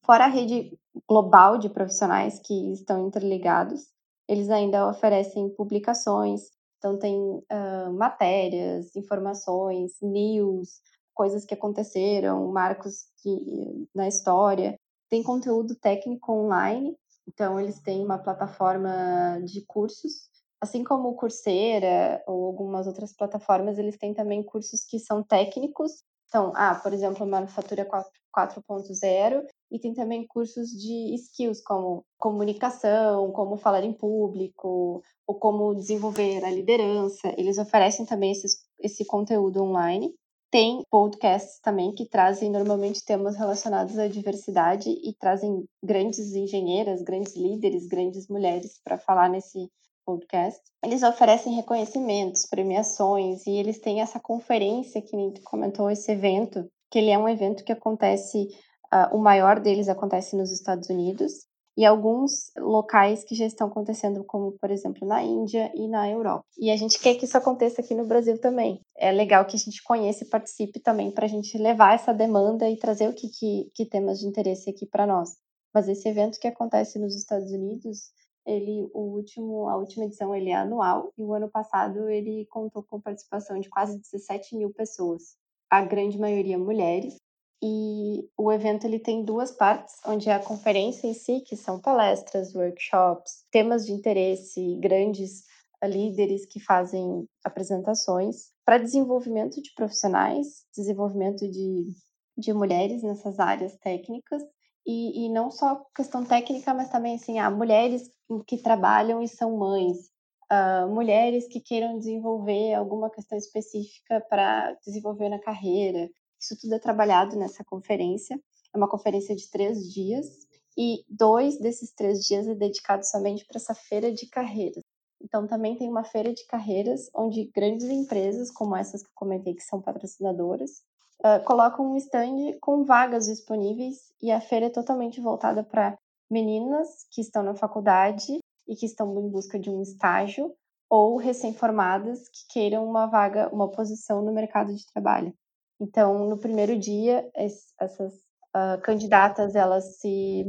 Fora a rede global de profissionais que estão interligados, eles ainda oferecem publicações, então tem uh, matérias, informações, news, coisas que aconteceram, marcos que, na história. Tem conteúdo técnico online, então eles têm uma plataforma de cursos assim como o Coursera ou algumas outras plataformas, eles têm também cursos que são técnicos. Então, ah, por exemplo, Manufatura 4.0 e tem também cursos de skills como comunicação, como falar em público, ou como desenvolver a liderança. Eles oferecem também esses, esse conteúdo online. Tem podcasts também que trazem normalmente temas relacionados à diversidade e trazem grandes engenheiras, grandes líderes, grandes mulheres para falar nesse podcast. Eles oferecem reconhecimentos, premiações e eles têm essa conferência que comentou esse evento, que ele é um evento que acontece, uh, o maior deles acontece nos Estados Unidos e alguns locais que já estão acontecendo, como por exemplo na Índia e na Europa. E a gente quer que isso aconteça aqui no Brasil também. É legal que a gente conheça e participe também para a gente levar essa demanda e trazer o que, que, que temos de interesse aqui para nós. Mas esse evento que acontece nos Estados Unidos ele, o último, a última edição ele é anual e o ano passado ele contou com participação de quase 17 mil pessoas, a grande maioria mulheres. E o evento ele tem duas partes, onde é a conferência em si, que são palestras, workshops, temas de interesse, grandes líderes que fazem apresentações para desenvolvimento de profissionais, desenvolvimento de, de mulheres nessas áreas técnicas e, e não só questão técnica, mas também assim, ah, mulheres que trabalham e são mães, uh, mulheres que queiram desenvolver alguma questão específica para desenvolver na carreira. Isso tudo é trabalhado nessa conferência. É uma conferência de três dias e dois desses três dias é dedicado somente para essa feira de carreiras. Então, também tem uma feira de carreiras onde grandes empresas, como essas que eu comentei, que são patrocinadoras, uh, colocam um stand com vagas disponíveis e a feira é totalmente voltada para meninas que estão na faculdade e que estão em busca de um estágio ou recém-formadas que queiram uma vaga, uma posição no mercado de trabalho. Então, no primeiro dia, essas uh, candidatas elas se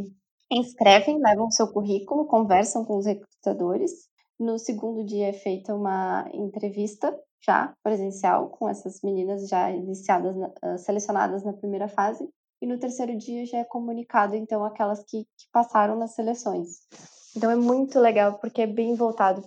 inscrevem, levam seu currículo, conversam com os recrutadores. No segundo dia é feita uma entrevista já presencial com essas meninas já iniciadas, uh, selecionadas na primeira fase. E no terceiro dia já é comunicado, então, aquelas que, que passaram nas seleções. Então é muito legal porque é bem voltado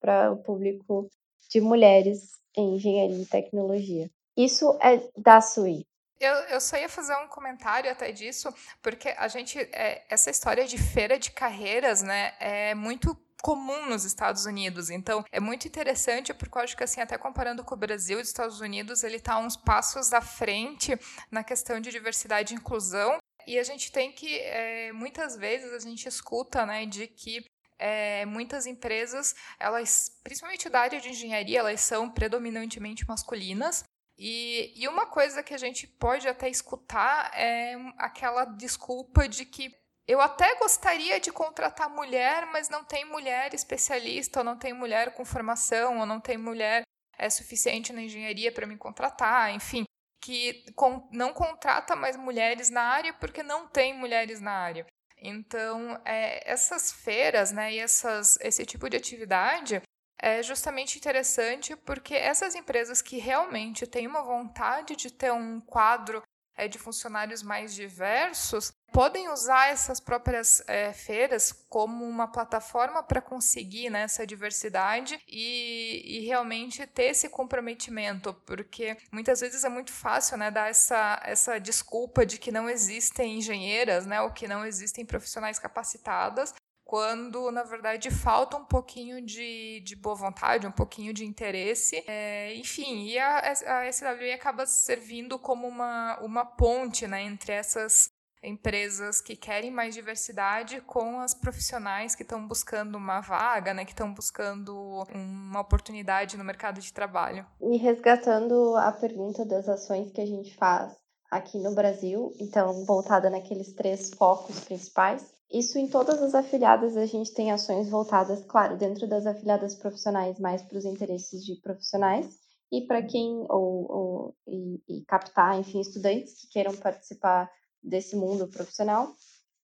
para o público de mulheres em engenharia e tecnologia. Isso é da SUI. Eu, eu só ia fazer um comentário até disso, porque a gente, é, essa história de feira de carreiras, né, é muito comum nos Estados Unidos. Então, é muito interessante porque eu acho que assim, até comparando com o Brasil e os Estados Unidos, ele está uns passos à frente na questão de diversidade e inclusão. E a gente tem que, é, muitas vezes, a gente escuta, né, de que é, muitas empresas, elas, principalmente da área de engenharia, elas são predominantemente masculinas. E, e uma coisa que a gente pode até escutar é aquela desculpa de que eu até gostaria de contratar mulher, mas não tem mulher especialista, ou não tem mulher com formação, ou não tem mulher é, suficiente na engenharia para me contratar, enfim, que com, não contrata mais mulheres na área porque não tem mulheres na área. Então, é, essas feiras né, e essas, esse tipo de atividade é justamente interessante porque essas empresas que realmente têm uma vontade de ter um quadro é, de funcionários mais diversos podem usar essas próprias é, feiras como uma plataforma para conseguir né, essa diversidade e, e, realmente ter esse comprometimento, porque muitas vezes é muito fácil né, dar essa, essa desculpa de que não existem engenheiras né, ou que não existem profissionais capacitadas, quando na verdade falta um pouquinho de, de boa vontade, um pouquinho de interesse. É, enfim, e a, a SWI acaba servindo como uma, uma ponte né, entre essas empresas que querem mais diversidade com as profissionais que estão buscando uma vaga, né, que estão buscando uma oportunidade no mercado de trabalho. E resgatando a pergunta das ações que a gente faz aqui no Brasil, então voltada naqueles três focos principais, isso em todas as afiliadas a gente tem ações voltadas, claro, dentro das afiliadas profissionais, mais para os interesses de profissionais e para quem ou, ou e, e, captar, enfim, estudantes que queiram participar desse mundo profissional.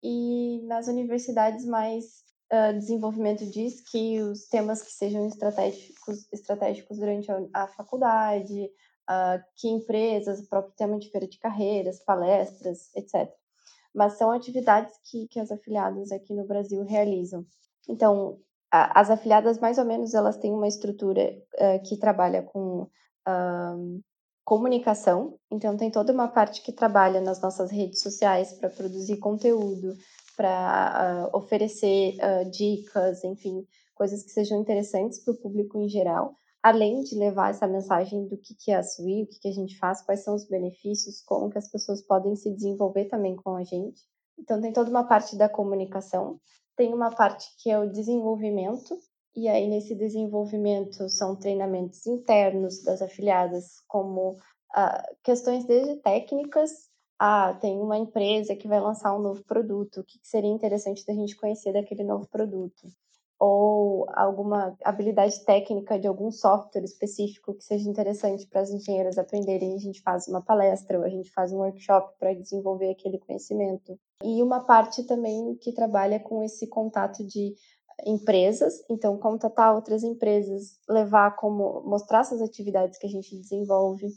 E nas universidades mais uh, desenvolvimento que os temas que sejam estratégicos, estratégicos durante a, a faculdade, uh, que empresas, o próprio tema de feira de carreiras, palestras, etc mas são atividades que, que as afiliadas aqui no Brasil realizam. Então, a, as afiliadas, mais ou menos, elas têm uma estrutura uh, que trabalha com uh, comunicação, então tem toda uma parte que trabalha nas nossas redes sociais para produzir conteúdo, para uh, oferecer dicas, enfim, coisas que sejam interessantes para o público em geral além de levar essa mensagem do que, é a SUI, o que, que a gente faz, quais são os benefícios, como que as pessoas podem se desenvolver também com a gente. Então tem toda uma parte da comunicação, tem uma parte que é o desenvolvimento, e aí nesse desenvolvimento são treinamentos internos das afiliadas, como ah, questões desde técnicas, ah, tem uma empresa que vai lançar um novo produto, o que seria interessante da gente conhecer daquele novo produto ou alguma habilidade técnica de algum software específico que seja interessante para as engenheiras aprenderem, a gente faz uma palestra ou a gente faz um workshop para desenvolver aquele conhecimento. E uma parte também que trabalha com esse contato de empresas, então contatar outras empresas, levar como mostrar essas atividades que a gente desenvolve,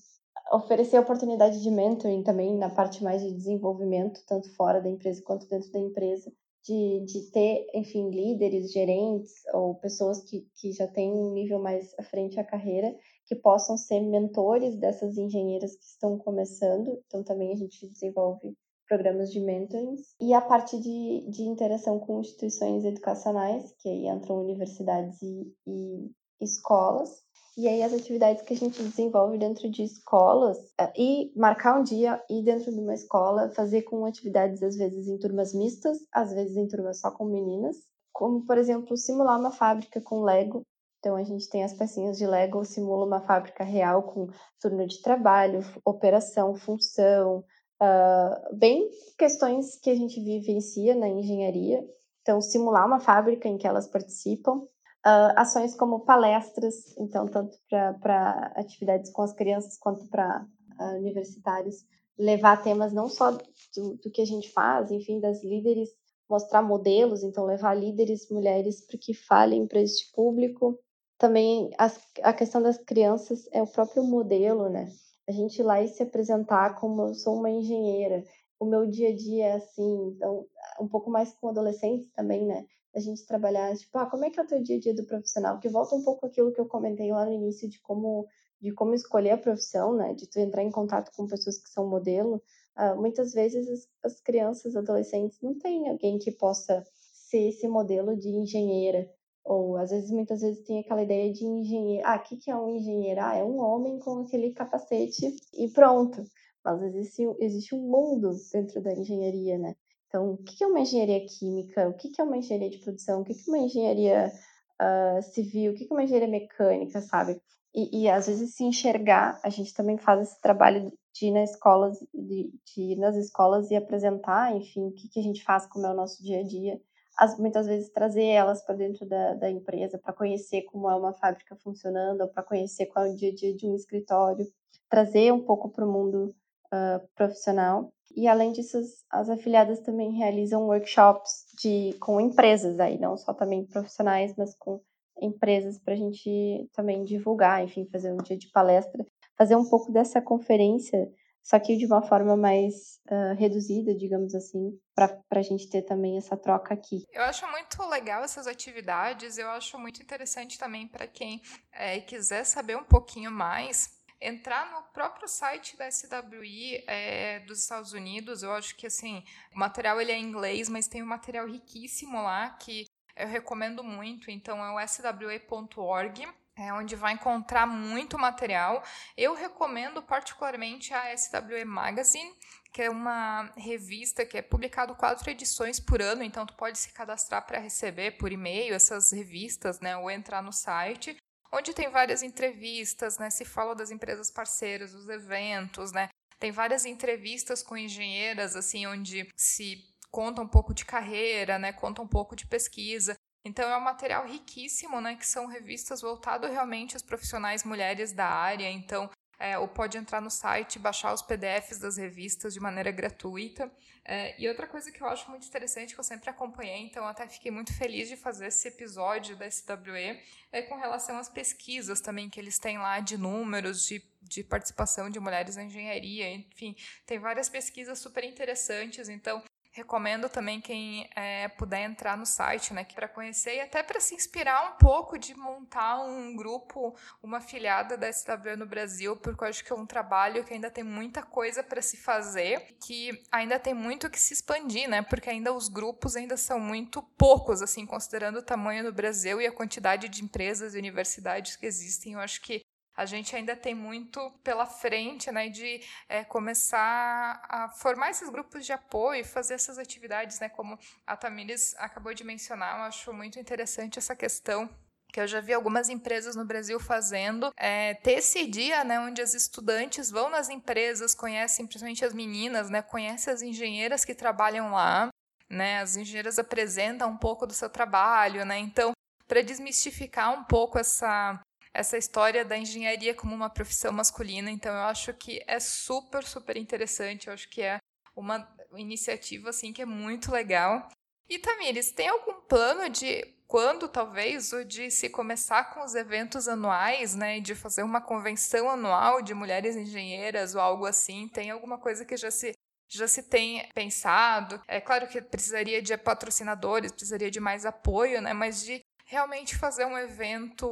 oferecer oportunidade de mentoring também na parte mais de desenvolvimento, tanto fora da empresa quanto dentro da empresa de, de ter, enfim, líderes, gerentes ou pessoas que, que já têm um nível mais à frente a carreira, que possam ser mentores dessas engenheiras que estão começando. Então, também a gente desenvolve programas de mentoring. E a parte de, de interação com instituições educacionais, que aí entram universidades e, e escolas, e aí as atividades que a gente desenvolve dentro de escolas é, e marcar um dia ir dentro de uma escola, fazer com atividades às vezes em turmas mistas, às vezes em turmas só com meninas, como por exemplo simular uma fábrica com Lego. Então a gente tem as pecinhas de Lego, simula uma fábrica real com turno de trabalho, operação, função, uh, bem questões que a gente vivencia na engenharia. Então simular uma fábrica em que elas participam Uh, ações como palestras, então, tanto para atividades com as crianças quanto para uh, universitários, levar temas não só do, do, que a gente faz, enfim, das líderes, mostrar modelos, então, levar líderes mulheres para que falem para este público. Também as, a questão das crianças é o próprio modelo, né? A gente ir lá e se apresentar como eu sou uma engenheira, o meu dia a dia é assim, então, um pouco mais com adolescentes também, né? A gente trabalhar, tipo, ah, como é que é o teu dia a dia do profissional? Que volta um pouco aquilo que eu comentei lá no início de como de como escolher a profissão, né, de tu entrar em contato com pessoas que são modelo, uh, muitas vezes as, as crianças, adolescentes não têm alguém que possa ser esse modelo de engenheira, ou às vezes, muitas vezes tem aquela ideia de engenheiro. Ah, o que, que é um engenheiro? Ah, é um homem com aquele capacete e pronto. Mas existe, existe um mundo dentro da engenharia, né? Então, o que é uma engenharia química? O que é uma engenharia de produção? O que é uma engenharia uh, civil? O que é uma engenharia mecânica, sabe? E, e, às vezes se enxergar, a gente também faz esse trabalho de ir nas escolas, de, de ir nas escolas e apresentar, enfim, o que, que a gente faz, como é o nosso dia a dia as, muitas vezes trazer elas para dentro da, da empresa para conhecer como é uma fábrica funcionando, para conhecer qual é o dia a dia de um escritório, trazer um pouco para o mundo uh, profissional. E além disso, as, as, afiliadas também realizam workshops de, com empresas aí, não só também profissionais, mas com empresas para a gente também divulgar, enfim, fazer um dia de palestra, fazer um pouco dessa conferência só que de uma forma mais uh, reduzida, digamos assim, para a gente ter também essa troca aqui. Eu acho muito legal essas atividades, eu acho muito interessante também para quem é, quiser saber um pouquinho mais. Entrar no próprio site da SWI é, dos Estados Unidos, eu acho que assim, o material ele é em inglês, mas tem um material riquíssimo lá que eu recomendo muito, então é o swa.org é onde vai encontrar muito material. Eu recomendo particularmente a SWE Magazine, que é uma revista que é publicado quatro edições por ano, então tu pode se cadastrar para receber por e-mail essas revistas, né, ou entrar no site, onde tem várias entrevistas, né, se fala das empresas parceiras, dos eventos, né, tem várias entrevistas com engenheiras, assim, onde se conta um pouco de carreira, né, conta um pouco de pesquisa. Então é um material riquíssimo, né? Que são revistas voltado realmente às profissionais mulheres da área. Então, é, ou pode entrar no site e baixar os PDFs das revistas de maneira gratuita. É, e outra coisa que eu acho muito interessante, que eu sempre acompanhei, então até fiquei muito feliz de fazer esse episódio da SWE, é com relação às pesquisas também que eles têm lá de números, de, de participação de mulheres na engenharia, enfim, tem várias pesquisas super interessantes, então Recomendo também quem é, puder entrar no site, né, para conhecer e até para se inspirar um pouco de montar um grupo, uma filiada da SW no Brasil, porque eu acho que é um trabalho que ainda tem muita coisa para se fazer, que ainda tem muito que se expandir, né, porque ainda os grupos ainda são muito poucos, assim, considerando o tamanho do Brasil e a quantidade de empresas e universidades que existem. Eu acho que a gente ainda tem muito pela frente, né, de é, começar a formar esses grupos de apoio, fazer essas atividades, né, como a Tamires acabou de mencionar, eu acho muito interessante essa questão que eu já vi algumas empresas no Brasil fazendo, é, ter esse dia, né, onde as estudantes vão nas empresas, conhecem, principalmente as meninas, né, conhecem as engenheiras que trabalham lá, né, as engenheiras apresentam um pouco do seu trabalho, né, então, para desmistificar um pouco essa essa história da engenharia como uma profissão masculina. Então eu acho que é super, super interessante. Eu acho que é uma iniciativa assim que é muito legal. E Tamires, tem algum plano de quando talvez o de se começar com os eventos anuais, né, de fazer uma convenção anual de mulheres engenheiras ou algo assim? Tem alguma coisa que já se já se tem pensado? É claro que precisaria de patrocinadores, precisaria de mais apoio, né, mas de realmente fazer um evento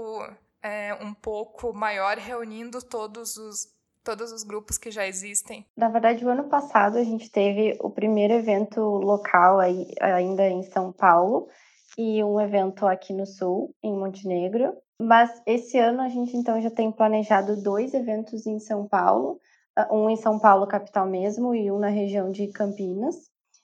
é, um pouco maior, reunindo todos os, todos os grupos que já existem? Na verdade, o ano passado a gente teve o primeiro evento local aí, ainda em São Paulo e um evento aqui no Sul, em Montenegro. Mas esse ano a gente então já tem planejado dois eventos em São Paulo, ah, um em São Paulo capital mesmo e um na região de Campinas,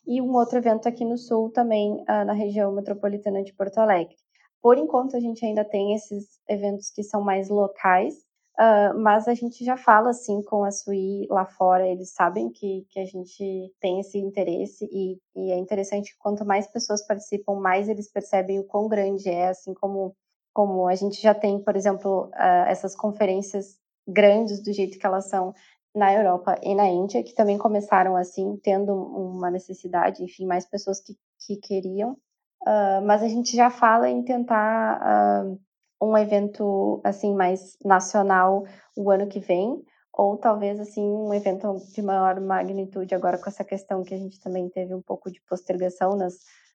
e um outro evento aqui no Sul também ah, na região metropolitana de Porto Alegre. Por enquanto, a gente ainda tem esses eventos que são mais locais, uh, mas a gente já fala assim com a SUI lá fora, eles sabem que, que a gente tem esse interesse e, e é interessante que quanto mais pessoas participam, mais eles percebem o quão grande é, assim como, como a gente já tem, por exemplo, uh, essas conferências grandes do jeito que elas são na Europa e na Índia, que também começaram assim, tendo uma necessidade, enfim, mais pessoas que, que queriam. Uh, mas a gente já fala em tentar uh, um evento assim mais nacional o ano que vem, ou talvez assim um evento de maior magnitude agora com essa questão que a gente também teve um pouco de postergação nas,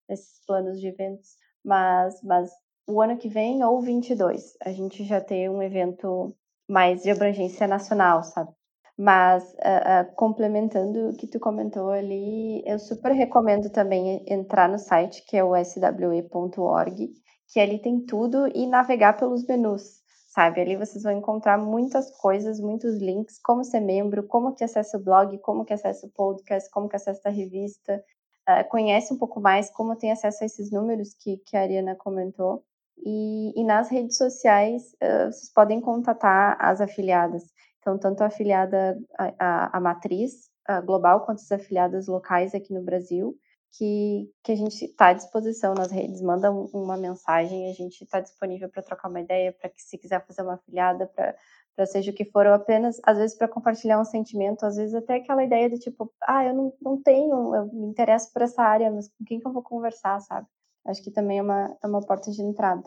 nesses planos de eventos, mas, mas o ano que vem ou 22 a gente já tem um evento mais de abrangência nacional, sabe? Mas, uh, uh, complementando o que tu comentou ali, eu super recomendo também entrar no site, que é o swe.org, que ali tem tudo, e navegar pelos menus, sabe? Ali vocês vão encontrar muitas coisas, muitos links, como ser membro, como que acessa o blog, como que acessa o podcast, como que acessa a revista, uh, conhece um pouco mais como tem acesso a esses números que, que a Ariana comentou. E, e nas redes sociais, vocês podem contatar as afiliadas. Então, tanto a afiliada, a, a, a matriz a global, quanto as afiliadas locais aqui no Brasil, que, que a gente está à disposição nas redes, manda um, uma mensagem, a gente está disponível para trocar uma ideia, para que se quiser fazer uma afiliada, para seja o que for, ou apenas, às vezes, para compartilhar um sentimento, às vezes até aquela ideia de tipo, ah, eu não, não tenho, eu me interesso por essa área, mas com quem que eu vou conversar, sabe? Acho que também é uma, é uma porta de entrada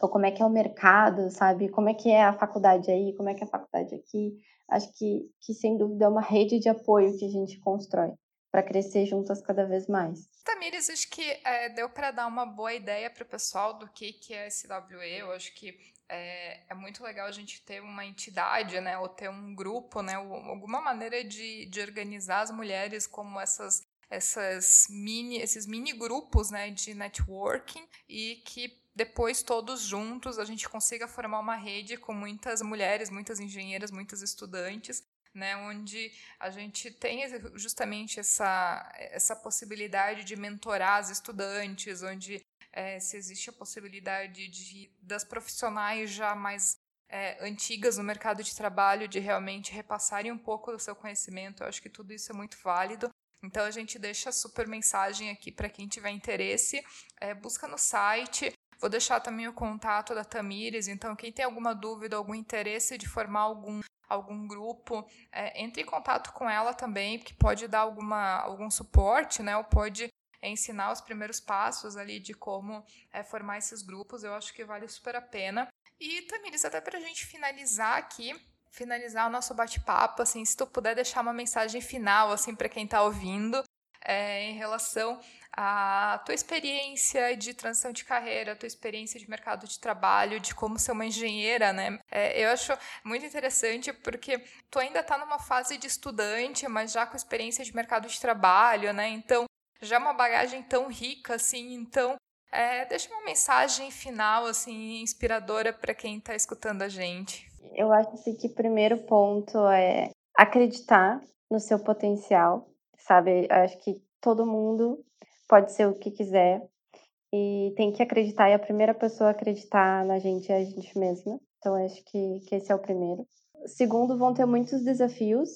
ou como é que é o mercado, sabe? Como é que é a faculdade aí, como é que é a faculdade aqui. Acho que, que sem dúvida é uma rede de apoio que a gente constrói para crescer juntas cada vez mais. Tamires, acho que é, deu para dar uma boa ideia para o pessoal do que, que é SWE. Eu acho que é, é, muito legal a gente ter uma entidade, né, ou ter um grupo, né, alguma maneira de, de organizar as mulheres como essas essas mini, esses mini grupos né, de networking e que depois todos juntos a gente consiga formar uma rede com muitas mulheres, muitas engenheiras, muitas estudantes, né, onde a gente tem justamente essa, essa possibilidade de mentorar as estudantes, onde é, se existe a possibilidade de das profissionais já mais é, antigas no mercado de trabalho de realmente repassarem um pouco do seu conhecimento. Eu acho que tudo isso é muito válido. Então a gente deixa super mensagem aqui para quem tiver interesse, é, busca no site. Vou deixar também o contato da Tamires, então quem tem alguma dúvida, algum interesse de formar algum, algum grupo, é, entre em contato com ela também, que pode dar alguma, algum suporte, né? Ou pode ensinar os primeiros passos ali de como é, formar esses grupos. Eu acho que vale super a pena. E Tamires, até para a gente finalizar aqui, finalizar o nosso bate-papo, assim, se tu puder deixar uma mensagem final, assim, para quem está ouvindo, é, em relação à tua experiência de transição de carreira, tua experiência de mercado de trabalho, de como ser uma engenheira, né? É, eu acho muito interessante porque tu ainda está numa fase de estudante, mas já com experiência de mercado de trabalho, né? Então, já é uma bagagem tão rica, assim, então é, deixa uma mensagem final, assim, inspiradora para quem está escutando a gente. Eu acho assim, que o primeiro ponto é acreditar no seu potencial, sabe? Acho que todo mundo pode ser o que quiser e tem que acreditar, e a primeira pessoa a acreditar na gente é a gente mesma. Então, acho que, que esse é o primeiro. Segundo, vão ter muitos desafios,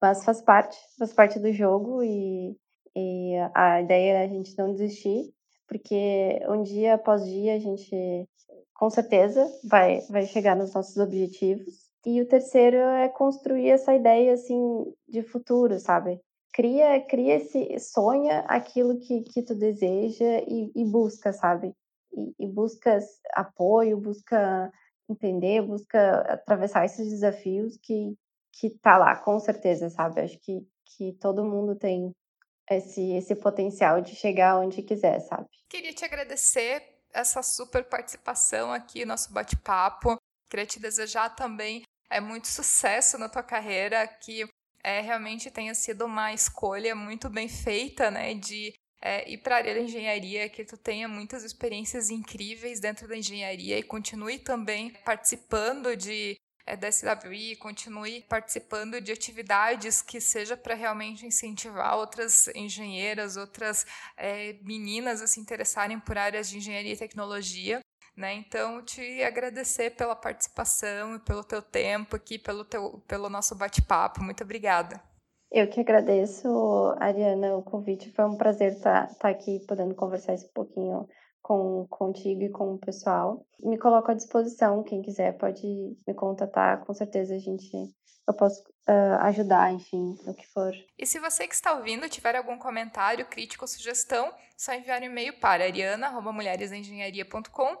mas faz parte, faz parte do jogo e, e a ideia é a gente não desistir, porque um dia após dia a gente com certeza vai, vai chegar nos nossos objetivos. E o terceiro é construir essa ideia assim de futuro, sabe? Cria, cria esse, sonha aquilo que, que tu deseja e, e busca, sabe? E, e busca apoio, busca entender, busca atravessar esses desafios que que tá lá, com certeza, sabe? Acho que, que todo mundo tem esse, esse potencial de chegar onde quiser, sabe? Queria te agradecer essa super participação aqui, nosso bate-papo. Queria te desejar também é, muito sucesso na tua carreira, que é, realmente tenha sido uma escolha muito bem feita, né, de é, ir para a área da engenharia, que tu tenha muitas experiências incríveis dentro da engenharia e continue também participando de é, da SWI, continue participando de atividades que seja para realmente incentivar outras engenheiras, outras é, meninas a se interessarem por áreas de engenharia e tecnologia. Né? Então, te agradecer pela participação e pelo teu tempo aqui, pelo, teu, pelo nosso bate-papo. Muito obrigada. Eu que agradeço, Ariana, o convite. Foi um prazer estar, estar aqui podendo conversar esse pouquinho com contigo e com o pessoal. Me coloco à disposição, quem quiser pode me contatar, com certeza a gente eu posso uh, ajudar, enfim, no que for. E se você que está ouvindo tiver algum comentário, crítica ou sugestão, só enviar um e-mail para ariana@mulheresengenharia.com